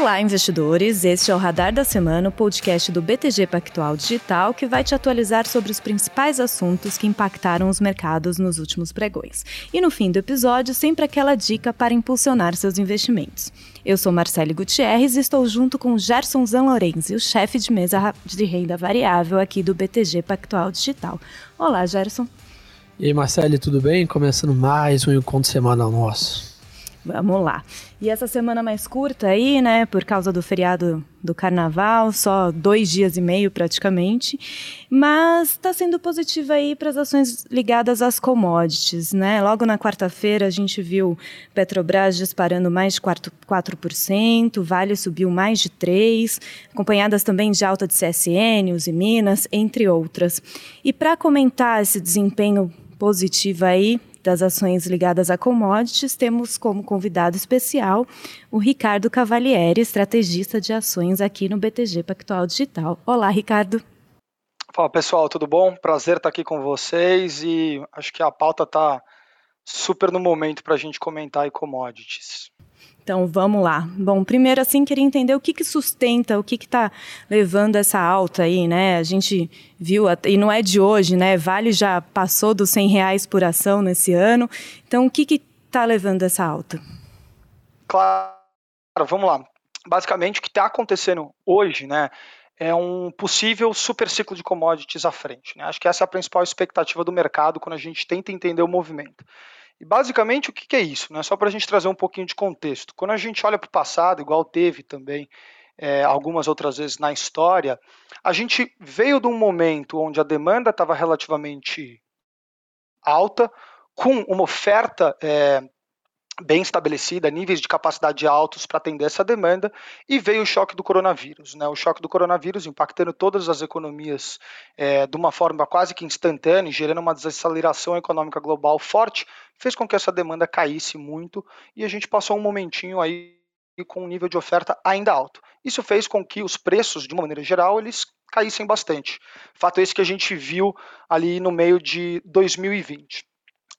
Olá, investidores! Este é o Radar da Semana, o podcast do BTG Pactual Digital, que vai te atualizar sobre os principais assuntos que impactaram os mercados nos últimos pregões. E no fim do episódio, sempre aquela dica para impulsionar seus investimentos. Eu sou Marcele Gutierrez e estou junto com Gerson Zanlorenzi, o chefe de mesa de renda variável aqui do BTG Pactual Digital. Olá, Gerson. E aí, Marcele, tudo bem? Começando mais um encontro semanal nosso. Vamos lá. E essa semana mais curta aí, né, por causa do feriado do carnaval, só dois dias e meio praticamente, mas está sendo positiva aí para as ações ligadas às commodities, né? Logo na quarta-feira a gente viu Petrobras disparando mais de 4%, 4% Vale subiu mais de 3%, acompanhadas também de alta de CSN, Uzi Minas, entre outras. E para comentar esse desempenho positivo aí, das ações ligadas a commodities, temos como convidado especial o Ricardo Cavalieri, estrategista de ações aqui no BTG Pactual Digital. Olá, Ricardo. Fala pessoal, tudo bom? Prazer estar aqui com vocês e acho que a pauta está super no momento para a gente comentar aí commodities. Então vamos lá. Bom, primeiro assim queria entender o que, que sustenta, o que está levando essa alta aí, né? A gente viu e não é de hoje, né? Vale já passou dos 100 reais por ação nesse ano. Então o que está levando essa alta? Claro, vamos lá. Basicamente o que está acontecendo hoje, né? É um possível super ciclo de commodities à frente. Né? Acho que essa é a principal expectativa do mercado quando a gente tenta entender o movimento. E basicamente o que, é isso? Né? Só para a gente trazer um pouquinho de contexto. Quando a gente olha para o passado, igual teve também é, algumas outras vezes na história, a gente veio de um momento onde a demanda estava relativamente alta, com uma oferta é, bem estabelecida, níveis de capacidade altos para atender essa demanda, e veio o choque do coronavírus. Né? O choque do coronavírus impactando todas as economias é, de uma forma quase que instantânea, gerando uma desaceleração econômica global forte, fez com que essa demanda caísse muito e a gente passou um momentinho aí com um nível de oferta ainda alto. Isso fez com que os preços, de uma maneira geral, eles caíssem bastante. Fato esse que a gente viu ali no meio de 2020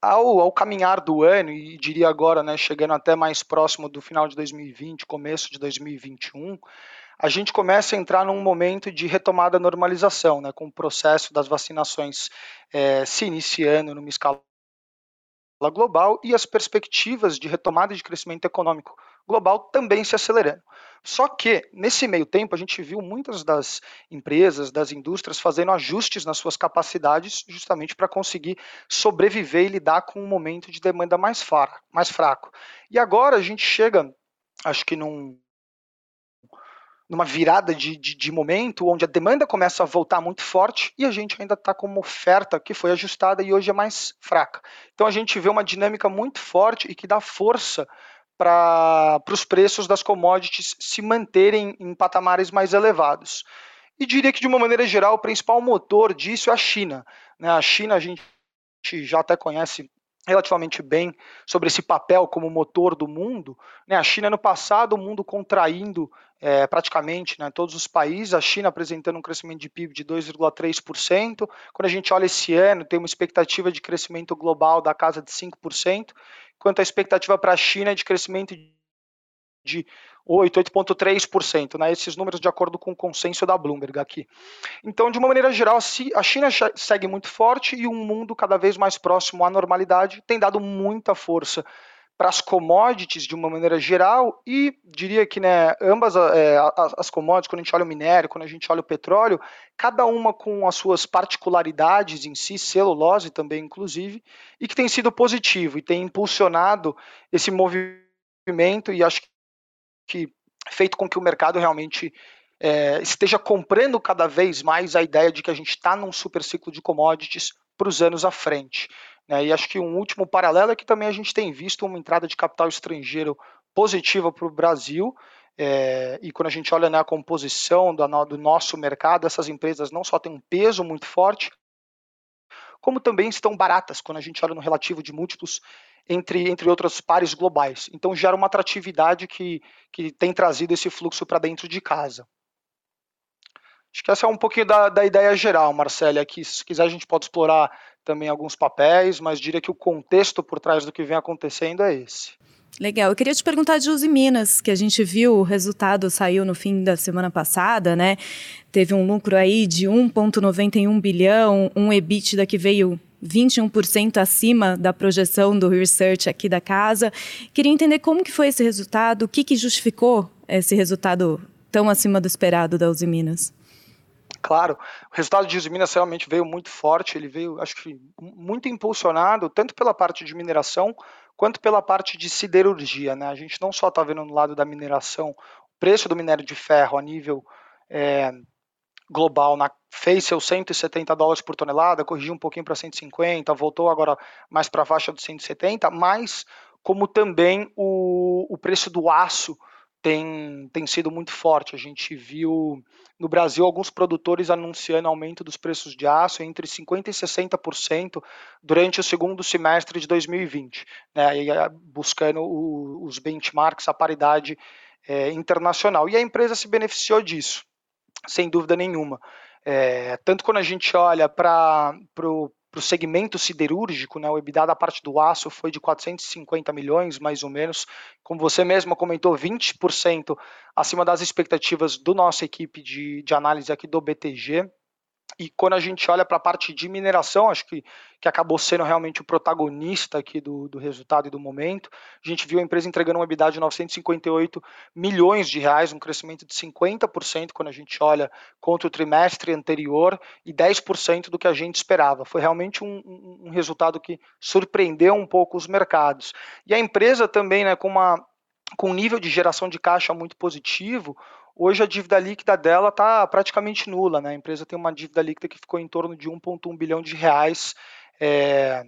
ao, ao caminhar do ano, e diria agora, né, chegando até mais próximo do final de 2020, começo de 2021, a gente começa a entrar num momento de retomada da normalização, né, com o processo das vacinações é, se iniciando numa escala global e as perspectivas de retomada de crescimento econômico global também se acelerando. Só que, nesse meio tempo, a gente viu muitas das empresas, das indústrias fazendo ajustes nas suas capacidades, justamente para conseguir sobreviver e lidar com um momento de demanda mais fraco. E agora a gente chega, acho que num, numa virada de, de, de, momento onde a demanda começa a voltar muito forte e a gente ainda está com uma oferta que foi ajustada e hoje é mais fraca. Então a gente vê uma dinâmica muito forte e que dá força para os preços das commodities se manterem em patamares mais elevados. E diria que, de uma maneira geral, o principal motor disso é a China. Né? A China, a gente já até conhece relativamente bem sobre esse papel como motor do mundo. Né? A China, no passado, o mundo contraindo é, praticamente né, todos os países, a China apresentando um crescimento de PIB de 2,3%. Quando a gente olha esse ano, tem uma expectativa de crescimento global da casa de 5%, enquanto a expectativa para a China é de crescimento de 8, 8,3%, né? esses números de acordo com o consenso da Bloomberg aqui. Então, de uma maneira geral, a China segue muito forte e um mundo cada vez mais próximo à normalidade tem dado muita força para as commodities de uma maneira geral e diria que né, ambas é, as commodities, quando a gente olha o minério, quando a gente olha o petróleo, cada uma com as suas particularidades em si, celulose também inclusive, e que tem sido positivo e tem impulsionado esse movimento e acho que feito com que o mercado realmente é, esteja comprando cada vez mais a ideia de que a gente está num super ciclo de commodities para os anos à frente. Né? E acho que um último paralelo é que também a gente tem visto uma entrada de capital estrangeiro positiva para o Brasil. É, e quando a gente olha né, a composição do, do nosso mercado, essas empresas não só têm um peso muito forte, como também estão baratas quando a gente olha no relativo de múltiplos entre, entre outros pares globais. Então gera uma atratividade que, que tem trazido esse fluxo para dentro de casa. Acho que essa é um pouquinho da, da ideia geral, Marcelo. Aqui, se quiser, a gente pode explorar também alguns papéis, mas diria que o contexto por trás do que vem acontecendo é esse. Legal. Eu queria te perguntar de Uzi Minas, que a gente viu o resultado saiu no fim da semana passada, né? Teve um lucro aí de 1,91 bilhão, um EBITDA que veio 21% acima da projeção do research aqui da casa. Queria entender como que foi esse resultado, o que, que justificou esse resultado tão acima do esperado da Uzi Minas. Claro, o resultado de Uzi Minas realmente veio muito forte, ele veio, acho que, muito impulsionado, tanto pela parte de mineração, quanto pela parte de siderurgia. Né? A gente não só está vendo no lado da mineração o preço do minério de ferro a nível é, global na, fez seus 170 dólares por tonelada, corrigiu um pouquinho para 150, voltou agora mais para a faixa dos 170, mas como também o, o preço do aço tem, tem sido muito forte. A gente viu no Brasil alguns produtores anunciando aumento dos preços de aço entre 50% e 60% durante o segundo semestre de 2020, né, e, eh, buscando o, os benchmarks, a paridade é, internacional. E a empresa se beneficiou disso, sem dúvida nenhuma. É, tanto quando a gente olha para o segmento siderúrgico, né, o EBITDA da parte do aço foi de 450 milhões, mais ou menos, como você mesma comentou, 20% acima das expectativas do nossa equipe de, de análise aqui do BTG. E quando a gente olha para a parte de mineração, acho que, que acabou sendo realmente o protagonista aqui do, do resultado e do momento, a gente viu a empresa entregando um EBITDA de 958 milhões de reais, um crescimento de 50% quando a gente olha contra o trimestre anterior e 10% do que a gente esperava. Foi realmente um, um, um resultado que surpreendeu um pouco os mercados. E a empresa também, né, com uma com um nível de geração de caixa muito positivo, Hoje a dívida líquida dela está praticamente nula, né? A empresa tem uma dívida líquida que ficou em torno de 1,1 bilhão de reais é,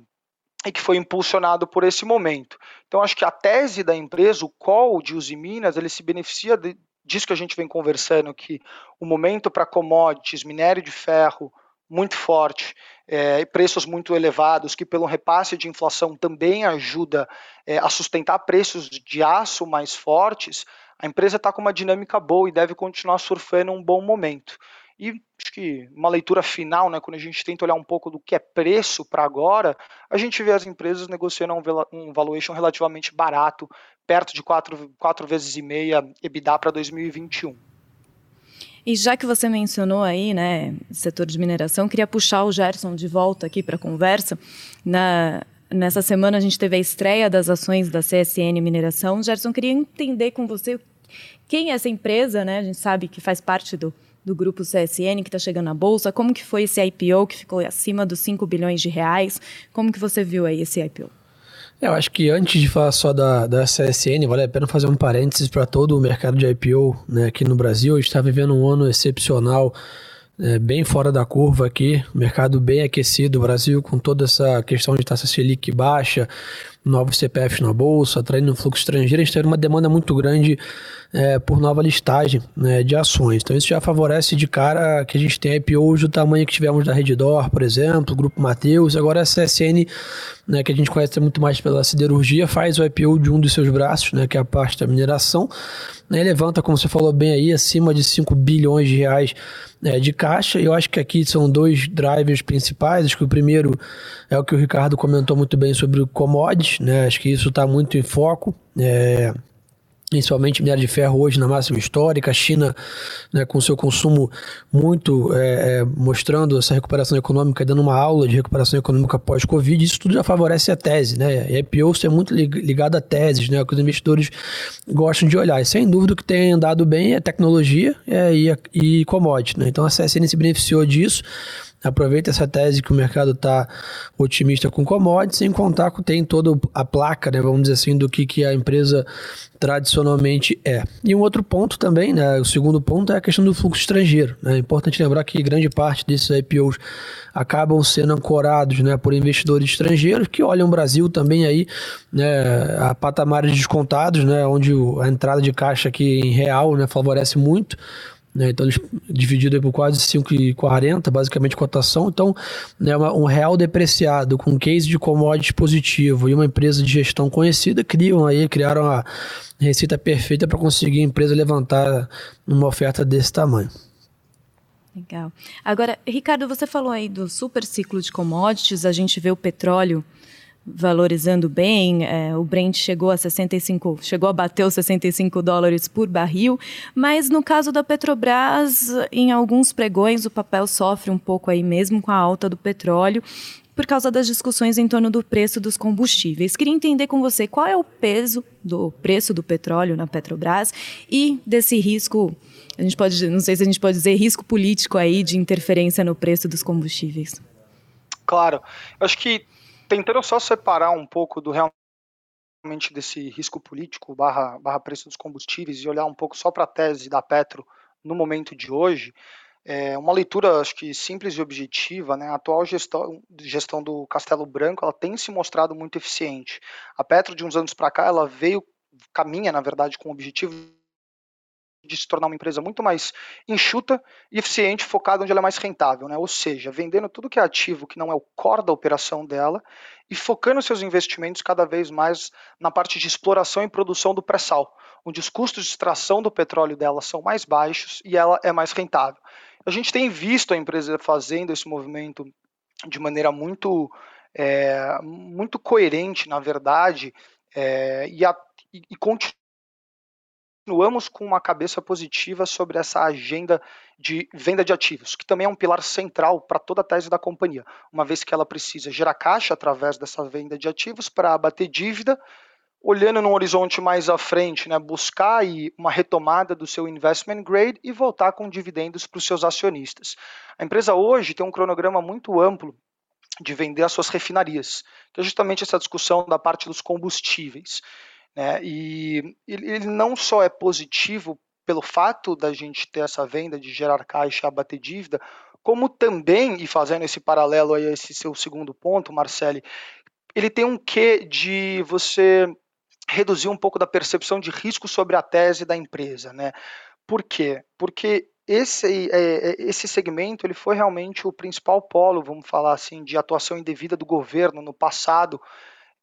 e que foi impulsionado por esse momento. Então acho que a tese da empresa, o call de Uzi Minas, ele se beneficia de, disso que a gente vem conversando, que o momento para commodities, minério de ferro, muito forte, é, preços muito elevados, que pelo repasse de inflação também ajuda é, a sustentar preços de aço mais fortes, a empresa está com uma dinâmica boa e deve continuar surfando um bom momento. E acho que uma leitura final, né, quando a gente tenta olhar um pouco do que é preço para agora, a gente vê as empresas negociando um valuation relativamente barato, perto de quatro, quatro vezes e meia EBITDA para 2021. E já que você mencionou aí, né, setor de mineração, queria puxar o Gerson de volta aqui para a conversa. Na, nessa semana a gente teve a estreia das ações da CSN Mineração. Gerson, queria entender com você quem é essa empresa, né? A gente sabe que faz parte do, do grupo CSN que está chegando na bolsa. Como que foi esse IPO que ficou acima dos 5 bilhões de reais? Como que você viu aí esse IPO? É, eu acho que antes de falar só da, da CSN, vale a pena fazer um parênteses para todo o mercado de IPO né, aqui no Brasil. A gente está vivendo um ano excepcional, é, bem fora da curva aqui, mercado bem aquecido, o Brasil com toda essa questão de taxa Selic baixa, novos CPFs na bolsa, atraindo um fluxo estrangeiro, a gente teve uma demanda muito grande é, por nova listagem né, de ações. Então isso já favorece de cara que a gente tem IPOs do tamanho que tivemos da Reddor, por exemplo, Grupo Mateus, agora a CSN, né, que a gente conhece muito mais pela siderurgia, faz o IPO de um dos seus braços, né, que é a parte da mineração, né, levanta, como você falou bem aí, acima de 5 bilhões de reais né, de caixa. Eu acho que aqui são dois drivers principais. Acho que o primeiro é o que o Ricardo comentou muito bem sobre o commodities, né? Acho que isso está muito em foco. É, principalmente minério de ferro hoje na máxima histórica, a China né, com seu consumo muito é, é, mostrando essa recuperação econômica, dando uma aula de recuperação econômica pós-Covid, isso tudo já favorece a tese, né? E IPO é muito ligado a teses, né? Que os investidores gostam de olhar. E sem dúvida o que tem andado bem é tecnologia é, e, e commodity, né? Então a CSN se beneficiou disso aproveita essa tese que o mercado está otimista com commodities, sem contar que tem toda a placa, né, vamos dizer assim, do que, que a empresa tradicionalmente é. E um outro ponto também, né, o segundo ponto é a questão do fluxo estrangeiro. Né, é importante lembrar que grande parte desses IPOs acabam sendo ancorados né, por investidores estrangeiros que olham o Brasil também aí né, a patamares descontados, né, onde a entrada de caixa aqui em real né, favorece muito né? Então, eles dividido por quase 5,40, basicamente cotação. Então, né, um real depreciado com case de commodity positivo e uma empresa de gestão conhecida criam aí, criaram a receita perfeita para conseguir a empresa levantar uma oferta desse tamanho. Legal. Agora, Ricardo, você falou aí do super ciclo de commodities, a gente vê o petróleo valorizando bem, é, o Brent chegou a 65, chegou a bater os 65 dólares por barril, mas no caso da Petrobras, em alguns pregões o papel sofre um pouco aí mesmo com a alta do petróleo por causa das discussões em torno do preço dos combustíveis. Queria entender com você qual é o peso do preço do petróleo na Petrobras e desse risco, a gente pode, não sei se a gente pode dizer risco político aí de interferência no preço dos combustíveis. Claro, eu acho que tentando só separar um pouco do realmente desse risco político barra, barra preço dos combustíveis e olhar um pouco só para a tese da Petro no momento de hoje, é uma leitura, acho que simples e objetiva, né? A atual gestão, gestão do Castelo Branco, ela tem se mostrado muito eficiente. A Petro, de uns anos para cá, ela veio, caminha, na verdade, com o objetivo de se tornar uma empresa muito mais enxuta e eficiente, focada onde ela é mais rentável, né? ou seja, vendendo tudo que é ativo que não é o core da operação dela e focando seus investimentos cada vez mais na parte de exploração e produção do pré-sal, onde os custos de extração do petróleo dela são mais baixos e ela é mais rentável. A gente tem visto a empresa fazendo esse movimento de maneira muito, é, muito coerente, na verdade, é, e, a, e, e continua continuamos com uma cabeça positiva sobre essa agenda de venda de ativos, que também é um pilar central para toda a tese da companhia, uma vez que ela precisa gerar caixa através dessa venda de ativos para abater dívida, olhando num horizonte mais à frente, né, buscar aí uma retomada do seu investment grade e voltar com dividendos para os seus acionistas. A empresa hoje tem um cronograma muito amplo de vender as suas refinarias, que é justamente essa discussão da parte dos combustíveis. Né? E ele não só é positivo pelo fato da gente ter essa venda de gerar caixa e abater dívida, como também, e fazendo esse paralelo aí a esse seu segundo ponto, Marcele, ele tem um quê de você reduzir um pouco da percepção de risco sobre a tese da empresa, né? Por quê? Porque esse, é, é, esse segmento ele foi realmente o principal polo, vamos falar assim, de atuação indevida do governo no passado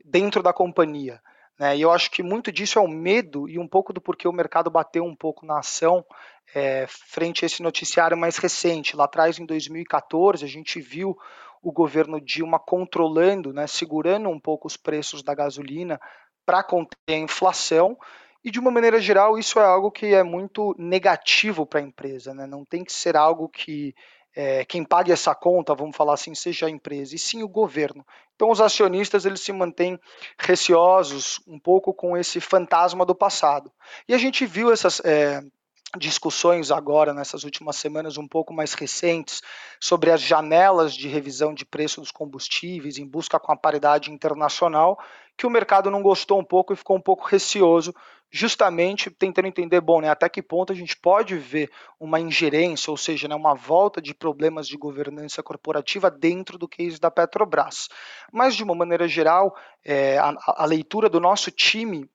dentro da companhia. Né? E eu acho que muito disso é o medo e um pouco do porquê o mercado bateu um pouco na ação é, frente a esse noticiário mais recente. Lá atrás, em 2014, a gente viu o governo Dilma controlando, né, segurando um pouco os preços da gasolina para conter a inflação. E de uma maneira geral, isso é algo que é muito negativo para a empresa. Né? Não tem que ser algo que é, quem pague essa conta, vamos falar assim, seja a empresa, e sim o governo. Então os acionistas eles se mantêm receosos um pouco com esse fantasma do passado. E a gente viu essas é, discussões agora, nessas últimas semanas um pouco mais recentes, sobre as janelas de revisão de preço dos combustíveis em busca com a paridade internacional, que o mercado não gostou um pouco e ficou um pouco receoso justamente tentando entender, bom, né, até que ponto a gente pode ver uma ingerência, ou seja, né, uma volta de problemas de governança corporativa dentro do case da Petrobras. Mas, de uma maneira geral, é, a, a leitura do nosso time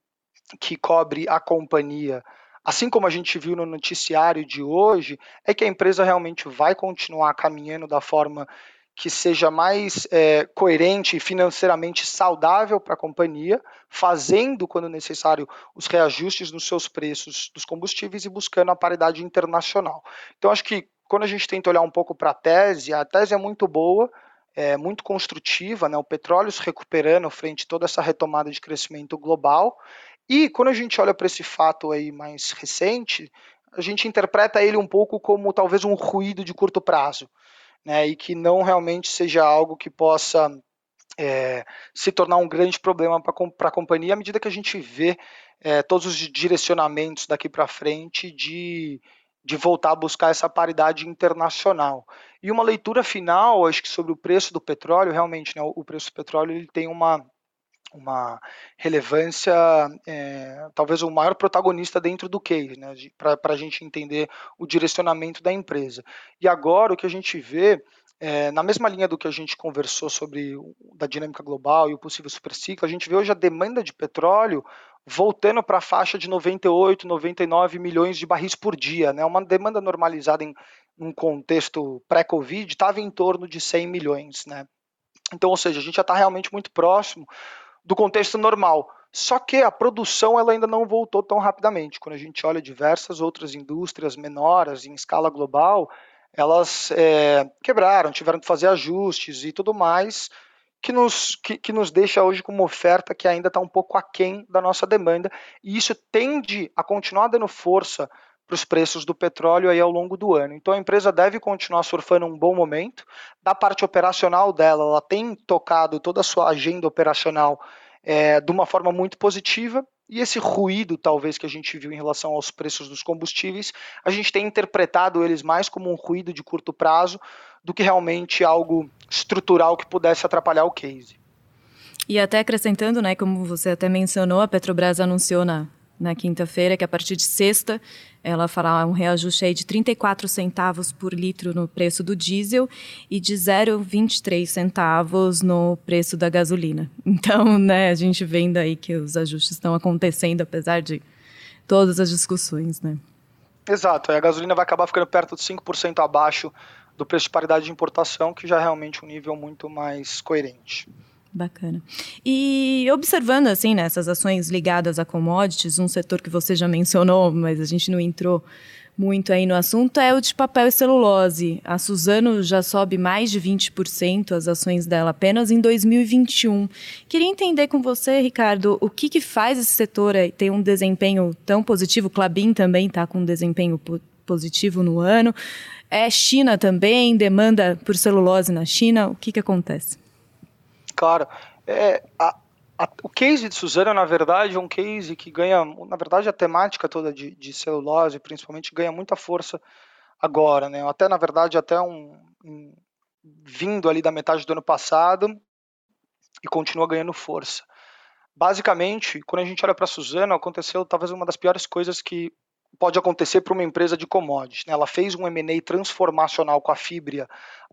que cobre a companhia assim como a gente viu no noticiário de hoje, é que a empresa realmente vai continuar caminhando da forma que seja mais é, coerente e financeiramente saudável para a companhia, fazendo, quando necessário, os reajustes nos seus preços dos combustíveis e buscando a paridade internacional. Então, acho que quando a gente tenta olhar um pouco para a tese, a tese é muito boa, é muito construtiva, né? o petróleo se recuperando frente a toda essa retomada de crescimento global. E quando a gente olha para esse fato aí mais recente, a gente interpreta ele um pouco como talvez um ruído de curto prazo né, e que não realmente seja algo que possa é, se tornar um grande problema para a companhia à medida que a gente vê é, todos os direcionamentos daqui para frente de, de voltar a buscar essa paridade internacional. E uma leitura final, acho que sobre o preço do petróleo, realmente, né, o preço do petróleo ele tem uma, uma relevância, é, talvez o maior protagonista dentro do case, né, para a gente entender o direcionamento da empresa. E agora o que a gente vê, é, na mesma linha do que a gente conversou sobre da dinâmica global e o possível superciclo, a gente vê hoje a demanda de petróleo voltando para a faixa de 98, 99 milhões de barris por dia, né, uma demanda normalizada em um contexto pré-Covid estava em torno de 100 milhões, né. Então, ou seja, a gente já está realmente muito próximo do contexto normal. Só que a produção ela ainda não voltou tão rapidamente. Quando a gente olha diversas outras indústrias menores em escala global, elas é, quebraram, tiveram que fazer ajustes e tudo mais, que nos, que, que nos deixa hoje com uma oferta que ainda está um pouco aquém da nossa demanda, e isso tende a continuar dando força para os preços do petróleo aí ao longo do ano. Então a empresa deve continuar surfando um bom momento. Da parte operacional dela, ela tem tocado toda a sua agenda operacional é, de uma forma muito positiva. E esse ruído, talvez, que a gente viu em relação aos preços dos combustíveis, a gente tem interpretado eles mais como um ruído de curto prazo do que realmente algo estrutural que pudesse atrapalhar o case. E até acrescentando, né, como você até mencionou, a Petrobras anunciou na, na quinta-feira que a partir de sexta ela fará um reajuste aí de 34 centavos por litro no preço do diesel e de 0,23 centavos no preço da gasolina. Então, né, a gente vendo aí que os ajustes estão acontecendo apesar de todas as discussões, né? Exato, a gasolina vai acabar ficando perto de 5% abaixo do preço de paridade de importação, que já é realmente um nível muito mais coerente. Bacana. E observando assim nessas né, ações ligadas a commodities, um setor que você já mencionou, mas a gente não entrou muito aí no assunto, é o de papel e celulose. A Suzano já sobe mais de 20% as ações dela apenas em 2021. Queria entender com você, Ricardo, o que, que faz esse setor ter um desempenho tão positivo? Clabin também está com um desempenho positivo no ano. É China também, demanda por celulose na China. O que, que acontece? Claro. É, a, a, o case de Suzano, na verdade, é um case que ganha, na verdade, a temática toda de, de celulose, principalmente, ganha muita força agora, né? Até, na verdade, até um, um vindo ali da metade do ano passado e continua ganhando força. Basicamente, quando a gente olha para Suzano, aconteceu talvez uma das piores coisas que pode acontecer para uma empresa de commodities. Né? Ela fez um M&A transformacional com a Fibria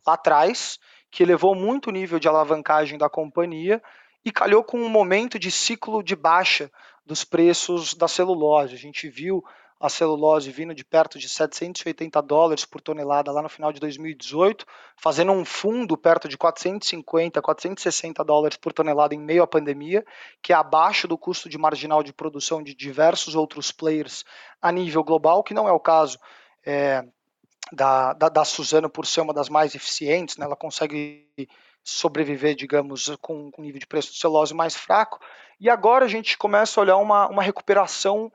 lá atrás, que elevou muito o nível de alavancagem da companhia e calhou com um momento de ciclo de baixa dos preços da celulose. A gente viu a celulose vindo de perto de 780 dólares por tonelada lá no final de 2018, fazendo um fundo perto de 450, 460 dólares por tonelada em meio à pandemia, que é abaixo do custo de marginal de produção de diversos outros players a nível global, que não é o caso é, da, da, da Suzano por ser uma das mais eficientes, né? ela consegue sobreviver, digamos, com, com nível de preço de celulose mais fraco. E agora a gente começa a olhar uma, uma recuperação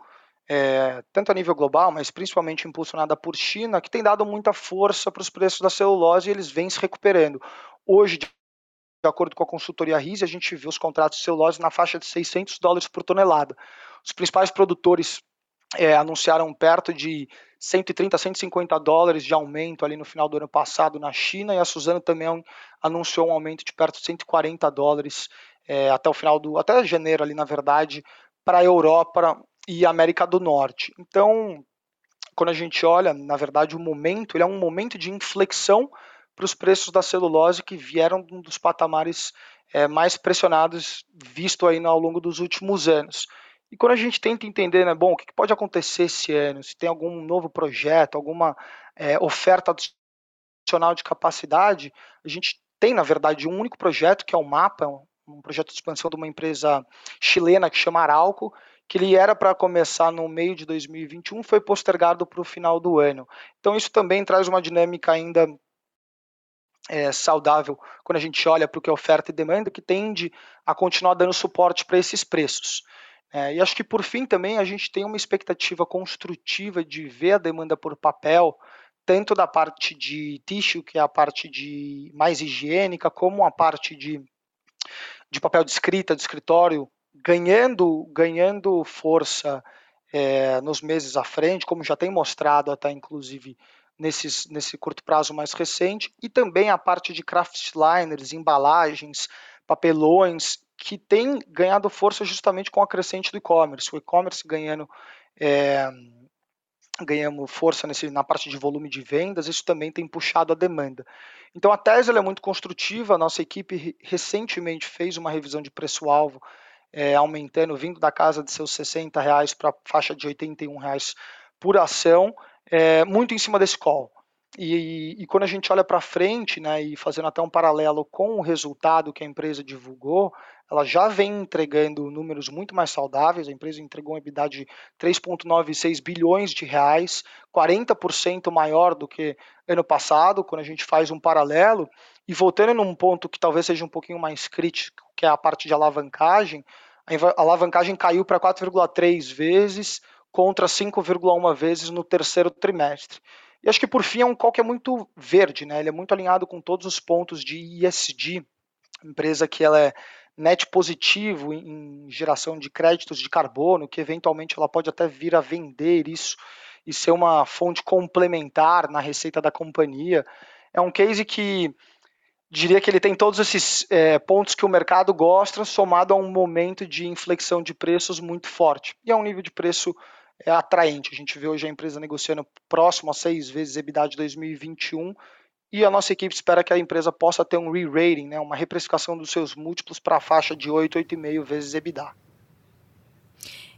é, tanto a nível global, mas principalmente impulsionada por China, que tem dado muita força para os preços da celulose e eles vêm se recuperando. Hoje, de acordo com a consultoria RISE, a gente viu os contratos de celulose na faixa de 600 dólares por tonelada. Os principais produtores é, anunciaram perto de 130, 150 dólares de aumento ali no final do ano passado na China e a Suzano também anunciou um aumento de perto de 140 dólares é, até o final do até janeiro ali na verdade para a Europa e América do Norte. Então, quando a gente olha, na verdade, o momento, ele é um momento de inflexão para os preços da celulose que vieram dos patamares é, mais pressionados visto aí ao longo dos últimos anos. E quando a gente tenta entender, né, bom, o que pode acontecer esse ano, se tem algum novo projeto, alguma é, oferta adicional de capacidade, a gente tem, na verdade, um único projeto, que é o MAPA, um projeto de expansão de uma empresa chilena que chama Arauco, que ele era para começar no meio de 2021, foi postergado para o final do ano. Então isso também traz uma dinâmica ainda é, saudável quando a gente olha para o que é oferta e demanda, que tende a continuar dando suporte para esses preços. É, e acho que por fim também a gente tem uma expectativa construtiva de ver a demanda por papel, tanto da parte de tissue, que é a parte de mais higiênica, como a parte de, de papel de escrita, de escritório, ganhando, ganhando força é, nos meses à frente, como já tem mostrado até inclusive nesses, nesse curto prazo mais recente, e também a parte de craftliners, embalagens, papelões, que tem ganhado força justamente com a crescente do e-commerce. O e-commerce ganhando é, ganhamos força nesse, na parte de volume de vendas, isso também tem puxado a demanda. Então a tese é muito construtiva, a nossa equipe recentemente fez uma revisão de preço-alvo é, aumentando, vindo da casa de seus 60 reais para a faixa de 81 reais por ação, é, muito em cima desse call. E, e, quando a gente olha para frente, né, e fazendo até um paralelo com o resultado que a empresa divulgou, ela já vem entregando números muito mais saudáveis. A empresa entregou uma EBITDA de 3,96 bilhões de reais, 40% maior do que ano passado, quando a gente faz um paralelo. E voltando num ponto que talvez seja um pouquinho mais crítico, que é a parte de alavancagem, a alavancagem caiu para 4,3 vezes contra 5,1 vezes no terceiro trimestre. E acho que por fim é um call que é muito verde, né? Ele é muito alinhado com todos os pontos de ESG, empresa que ela é net positivo em geração de créditos de carbono, que eventualmente ela pode até vir a vender isso e ser uma fonte complementar na receita da companhia. É um case que diria que ele tem todos esses é, pontos que o mercado gosta, somado a um momento de inflexão de preços muito forte. E é um nível de preço é, atraente. A gente vê hoje a empresa negociando próximo a seis vezes EBITDA de 2021 e a nossa equipe espera que a empresa possa ter um re-rating, né, uma reprecificação dos seus múltiplos para a faixa de 8, 8,5 vezes EBITDA.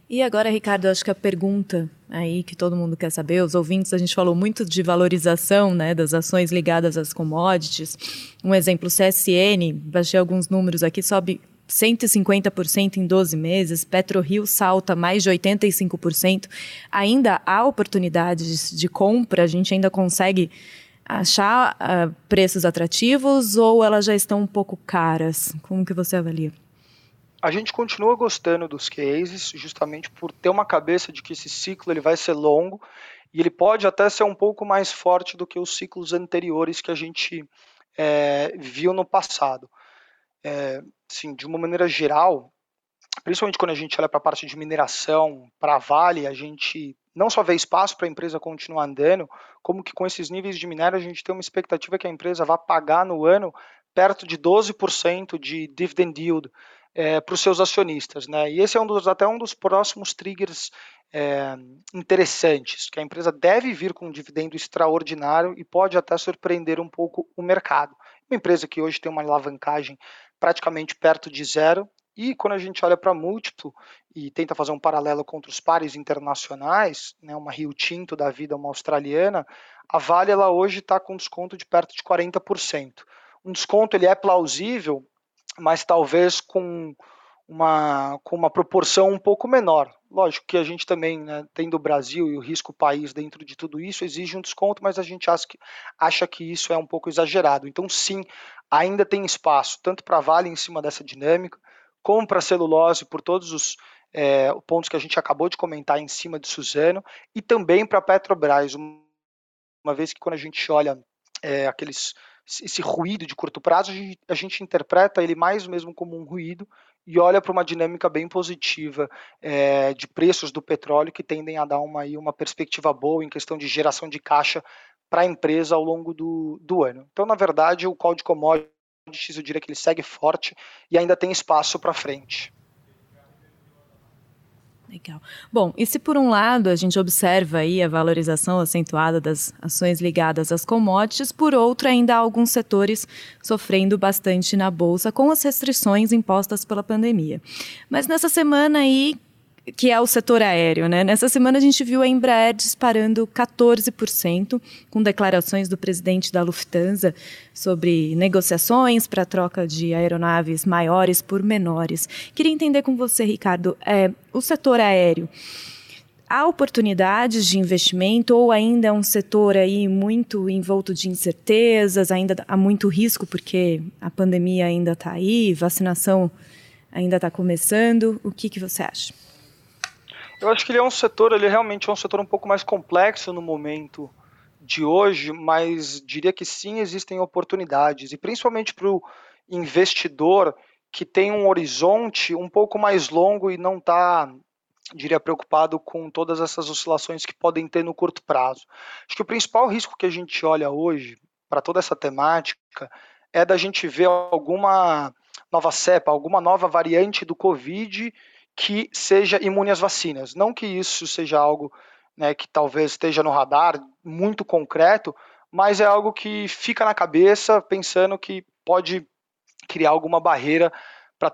E agora, Ricardo, acho que a pergunta aí que todo mundo quer saber, os ouvintes, a gente falou muito de valorização né, das ações ligadas às commodities. Um exemplo, CSN, baixei alguns números aqui, sobe 150% em 12 meses, PetroRio salta mais de 85%. Ainda há oportunidades de compra, a gente ainda consegue achar uh, preços atrativos ou elas já estão um pouco caras? Como que você avalia? a gente continua gostando dos cases, justamente por ter uma cabeça de que esse ciclo ele vai ser longo e ele pode até ser um pouco mais forte do que os ciclos anteriores que a gente é, viu no passado. É, assim, de uma maneira geral, principalmente quando a gente olha para a parte de mineração, para a Vale, a gente não só vê espaço para a empresa continuar andando, como que com esses níveis de minério a gente tem uma expectativa que a empresa vá pagar no ano perto de 12% de dividend yield é, para os seus acionistas. Né? E esse é um dos, até um dos próximos triggers é, interessantes, que a empresa deve vir com um dividendo extraordinário e pode até surpreender um pouco o mercado. Uma empresa que hoje tem uma alavancagem praticamente perto de zero, e quando a gente olha para múltiplo e tenta fazer um paralelo contra os pares internacionais, né, uma Rio Tinto da vida, uma australiana, a Vale ela hoje está com desconto de perto de 40%. Um desconto ele é plausível mas talvez com uma, com uma proporção um pouco menor. Lógico que a gente também, né, tendo o Brasil e o risco país dentro de tudo isso, exige um desconto, mas a gente acha que, acha que isso é um pouco exagerado. Então, sim, ainda tem espaço, tanto para Vale em cima dessa dinâmica, como para celulose, por todos os é, pontos que a gente acabou de comentar em cima de Suzano, e também para Petrobras, uma vez que quando a gente olha é, aqueles esse ruído de curto prazo, a gente, a gente interpreta ele mais mesmo como um ruído e olha para uma dinâmica bem positiva é, de preços do petróleo que tendem a dar uma, aí, uma perspectiva boa em questão de geração de caixa para a empresa ao longo do, do ano. Então, na verdade, o call de commodities eu diria que ele segue forte e ainda tem espaço para frente. Legal. Bom, e se por um lado a gente observa aí a valorização acentuada das ações ligadas às commodities, por outro ainda há alguns setores sofrendo bastante na bolsa com as restrições impostas pela pandemia. Mas nessa semana aí que é o setor aéreo. Né? Nessa semana a gente viu a Embraer disparando 14%, com declarações do presidente da Lufthansa sobre negociações para troca de aeronaves maiores por menores. Queria entender com você, Ricardo, é, o setor aéreo. Há oportunidades de investimento ou ainda é um setor aí muito envolto de incertezas, ainda há muito risco porque a pandemia ainda está aí, vacinação ainda está começando. O que, que você acha? Eu acho que ele é um setor, ele realmente é um setor um pouco mais complexo no momento de hoje, mas diria que sim existem oportunidades, e principalmente para o investidor que tem um horizonte um pouco mais longo e não está, diria, preocupado com todas essas oscilações que podem ter no curto prazo. Acho que o principal risco que a gente olha hoje para toda essa temática é da gente ver alguma nova cepa, alguma nova variante do Covid que seja imune às vacinas. Não que isso seja algo né, que talvez esteja no radar muito concreto, mas é algo que fica na cabeça pensando que pode criar alguma barreira para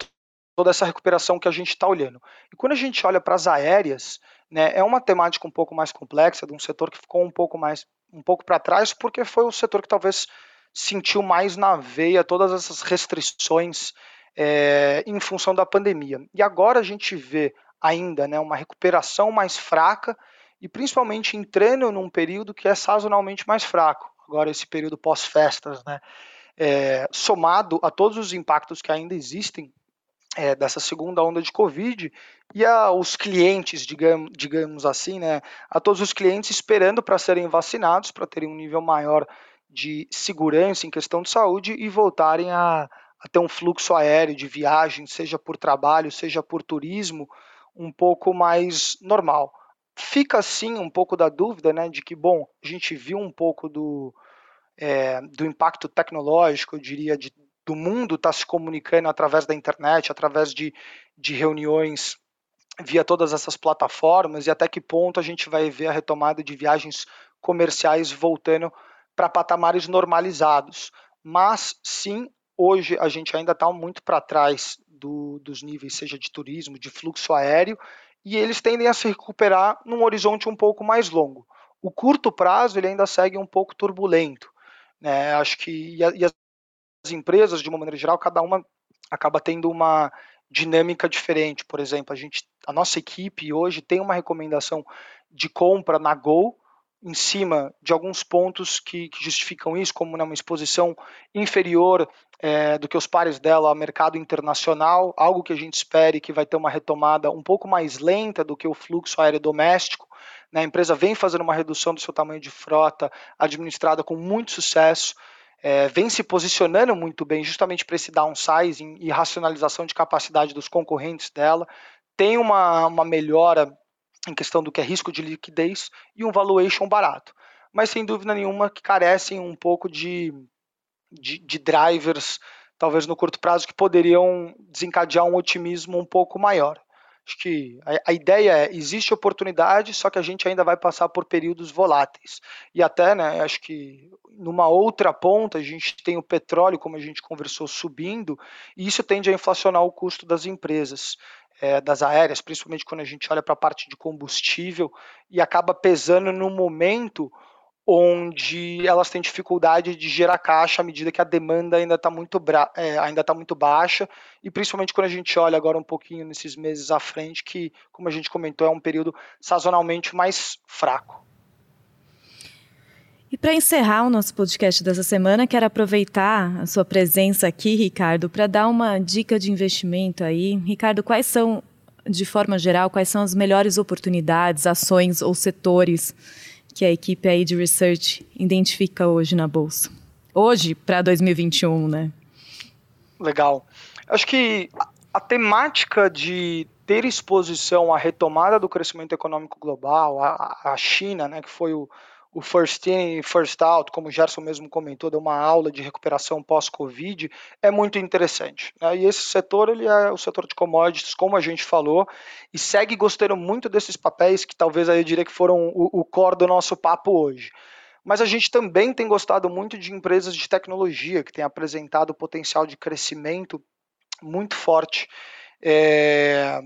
toda essa recuperação que a gente está olhando. E quando a gente olha para as aéreas, né, é uma temática um pouco mais complexa, de um setor que ficou um pouco mais um pouco para trás, porque foi o setor que talvez sentiu mais na veia todas essas restrições é, em função da pandemia. E agora a gente vê ainda né, uma recuperação mais fraca e principalmente entrando num período que é sazonalmente mais fraco, agora esse período pós-festas, né? é, somado a todos os impactos que ainda existem é, dessa segunda onda de Covid e aos clientes, digamos, digamos assim, né, a todos os clientes esperando para serem vacinados, para terem um nível maior de segurança em questão de saúde e voltarem a, a ter um fluxo aéreo de viagem, seja por trabalho, seja por turismo, um pouco mais normal. Fica sim um pouco da dúvida, né, de que bom, a gente viu um pouco do, é, do impacto tecnológico, eu diria, de, do mundo estar tá se comunicando através da internet, através de, de reuniões via todas essas plataformas e até que ponto a gente vai ver a retomada de viagens comerciais voltando para patamares normalizados. Mas sim, hoje a gente ainda está muito para trás do, dos níveis, seja de turismo, de fluxo aéreo, e eles tendem a se recuperar num horizonte um pouco mais longo. O curto prazo ele ainda segue um pouco turbulento. Né? Acho que e, a, e as empresas, de uma maneira geral, cada uma acaba tendo uma dinâmica diferente. Por exemplo, a gente, a nossa equipe hoje tem uma recomendação de compra na Go em cima de alguns pontos que, que justificam isso, como uma exposição inferior é, do que os pares dela ao mercado internacional, algo que a gente espere que vai ter uma retomada um pouco mais lenta do que o fluxo aéreo doméstico. Né? A empresa vem fazendo uma redução do seu tamanho de frota, administrada com muito sucesso é, vem se posicionando muito bem justamente para esse downsizing e racionalização de capacidade dos concorrentes dela, tem uma, uma melhora em questão do que é risco de liquidez e um valuation barato. Mas sem dúvida nenhuma que carecem um pouco de, de, de drivers, talvez no curto prazo, que poderiam desencadear um otimismo um pouco maior. Acho que a, a, ideia é, existe oportunidade, só que a gente ainda vai passar por períodos voláteis. E até, né, acho que numa outra ponta, a gente tem o petróleo, como a gente conversou, subindo, e isso tende a inflacionar o custo das empresas. É, das aéreas, principalmente quando a gente olha para a parte de combustível, e acaba pesando no momento onde elas têm dificuldade de gerar caixa à medida que a demanda ainda está muito, é, ainda tá muito baixa, e principalmente quando a gente olha agora um pouquinho nesses meses à frente, que, como a gente comentou, é um período sazonalmente mais fraco. E para encerrar o nosso podcast dessa semana, quero aproveitar a sua presença aqui, Ricardo, para dar uma dica de investimento aí. Ricardo, quais são, de forma geral, quais são as melhores oportunidades, ações ou setores que a equipe aí de research identifica hoje na bolsa? Hoje para 2021, né? Legal. Acho que a temática de ter exposição à retomada do crescimento econômico global, a, a China, né, que foi o, o first in, first out, como o Gerson mesmo comentou, deu uma aula de recuperação pós-Covid, é muito interessante. Né? E esse setor, ele é o setor de commodities, como a gente falou, e segue gostando muito desses papéis que talvez aí eu diria que foram o, o core do nosso papo hoje. Mas a gente também tem gostado muito de empresas de tecnologia que têm apresentado potencial de crescimento muito forte. É,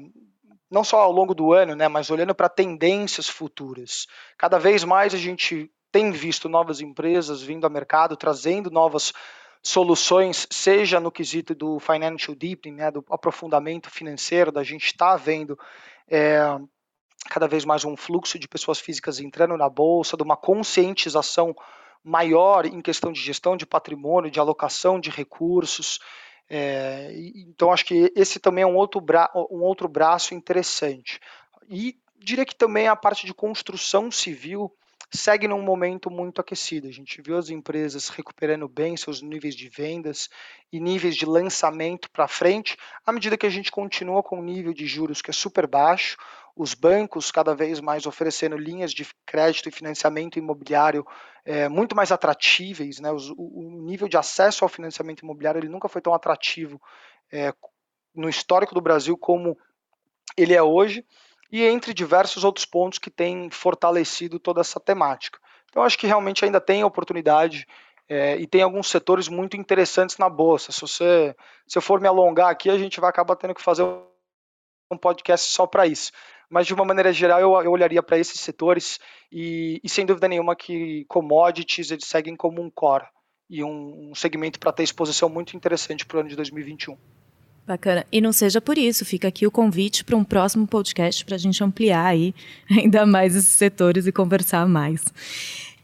não só ao longo do ano, né, mas olhando para tendências futuras. Cada vez mais a gente tem visto novas empresas vindo ao mercado, trazendo novas soluções, seja no quesito do financial deepening, né, do aprofundamento financeiro, da gente está vendo é, cada vez mais um fluxo de pessoas físicas entrando na bolsa, de uma conscientização maior em questão de gestão de patrimônio, de alocação de recursos. É, então, acho que esse também é um outro, bra um outro braço interessante. E diria que também a parte de construção civil segue num momento muito aquecido. A gente viu as empresas recuperando bem seus níveis de vendas e níveis de lançamento para frente, à medida que a gente continua com um nível de juros que é super baixo, os bancos cada vez mais oferecendo linhas de crédito e financiamento imobiliário é, muito mais atratíveis, né? Os, o, nível de acesso ao financiamento imobiliário ele nunca foi tão atrativo é, no histórico do Brasil como ele é hoje, e entre diversos outros pontos que têm fortalecido toda essa temática. Então, acho que realmente ainda tem oportunidade é, e tem alguns setores muito interessantes na bolsa. Se você se eu for me alongar aqui, a gente vai acabar tendo que fazer um podcast só para isso mas de uma maneira geral eu, eu olharia para esses setores e, e, sem dúvida nenhuma que commodities eles seguem como um core e um, um segmento para ter exposição muito interessante para o ano de 2021. Bacana. E não seja por isso, fica aqui o convite para um próximo podcast para a gente ampliar aí ainda mais esses setores e conversar mais.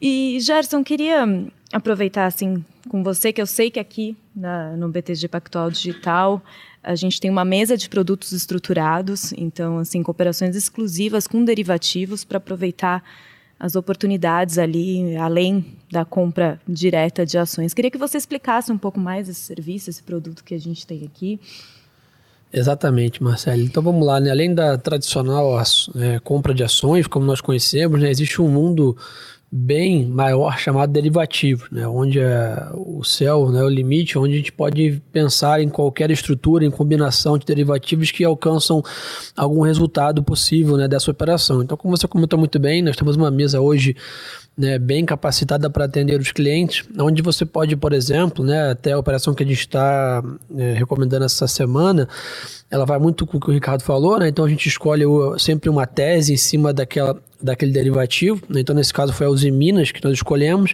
E, Gerson, queria aproveitar, assim, com você, que eu sei que aqui na, no BTG Pactual Digital a gente tem uma mesa de produtos estruturados, então, assim, cooperações exclusivas com derivativos para aproveitar as oportunidades ali, além da compra direta de ações. Queria que você explicasse um pouco mais esse serviço, esse produto que a gente tem aqui. Exatamente, Marcelo. Então vamos lá, né? além da tradicional é, compra de ações, como nós conhecemos, né? existe um mundo bem maior chamado derivativo, né? onde é o céu, né? o limite, onde a gente pode pensar em qualquer estrutura, em combinação de derivativos que alcançam algum resultado possível né? dessa operação. Então, como você comentou muito bem, nós temos uma mesa hoje né, bem capacitada para atender os clientes, onde você pode, por exemplo, né, até a operação que a gente está é, recomendando essa semana, ela vai muito com o que o Ricardo falou, né, então a gente escolhe sempre uma tese em cima daquela, daquele derivativo, né, então nesse caso foi a Usiminas que nós escolhemos,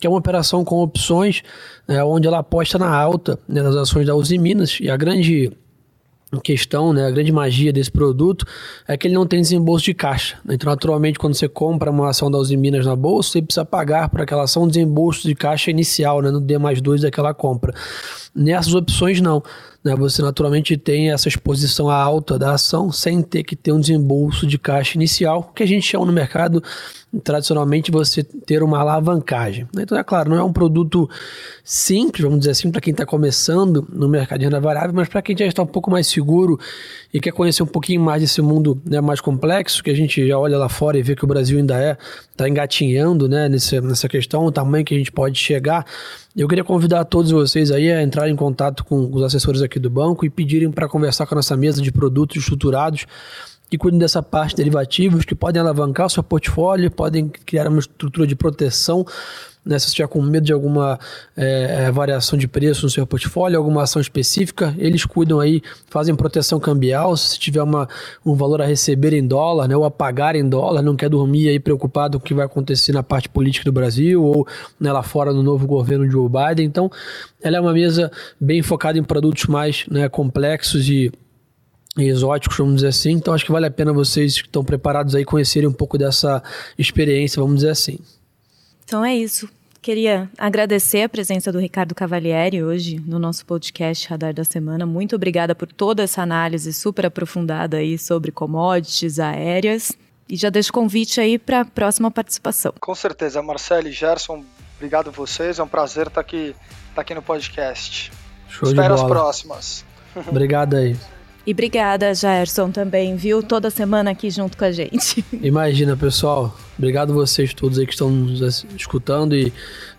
que é uma operação com opções, né, onde ela aposta na alta né, das ações da Usiminas, e a grande questão, né, a grande magia desse produto é que ele não tem desembolso de caixa. Então, naturalmente, quando você compra uma ação da Uzi Minas na bolsa, você precisa pagar por aquela ação desembolso de caixa inicial, né, no D mais 2 daquela compra. Nessas opções, não. Né, você naturalmente tem essa exposição alta da ação sem ter que ter um desembolso de caixa inicial, que a gente chama no mercado tradicionalmente você ter uma alavancagem. Então, é claro, não é um produto simples, vamos dizer assim, para quem está começando no mercado de renda variável, mas para quem já está um pouco mais seguro e quer conhecer um pouquinho mais desse mundo né, mais complexo, que a gente já olha lá fora e vê que o Brasil ainda é, está engatinhando né, nessa, nessa questão, o tamanho que a gente pode chegar. Eu queria convidar todos vocês aí a entrarem em contato com os assessores aqui do banco e pedirem para conversar com a nossa mesa de produtos estruturados que cuidem dessa parte de derivativos, que podem alavancar o seu portfólio, podem criar uma estrutura de proteção né, se você estiver com medo de alguma é, variação de preço no seu portfólio, alguma ação específica, eles cuidam aí, fazem proteção cambial. Se tiver uma, um valor a receber em dólar, né, ou a pagar em dólar, não quer dormir aí preocupado com o que vai acontecer na parte política do Brasil ou né, lá fora no novo governo de Joe Biden. Então, ela é uma mesa bem focada em produtos mais né, complexos e exóticos, vamos dizer assim. Então acho que vale a pena vocês que estão preparados aí conhecerem um pouco dessa experiência, vamos dizer assim. Então é isso. Queria agradecer a presença do Ricardo Cavalieri hoje no nosso podcast Radar da Semana. Muito obrigada por toda essa análise super aprofundada aí sobre commodities aéreas. E já deixo o convite aí para a próxima participação. Com certeza, Marcelo e Gerson, obrigado a vocês. É um prazer estar aqui, estar aqui no podcast. Show Espero as próximas. Obrigado aí. E obrigada, Gerson, também, viu? Toda semana aqui junto com a gente. Imagina, pessoal. Obrigado vocês todos aí que estão nos escutando e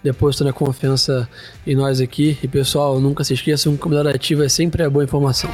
depositando a confiança em nós aqui. E, pessoal, nunca se esqueçam, um comunidade ativo é sempre a boa informação.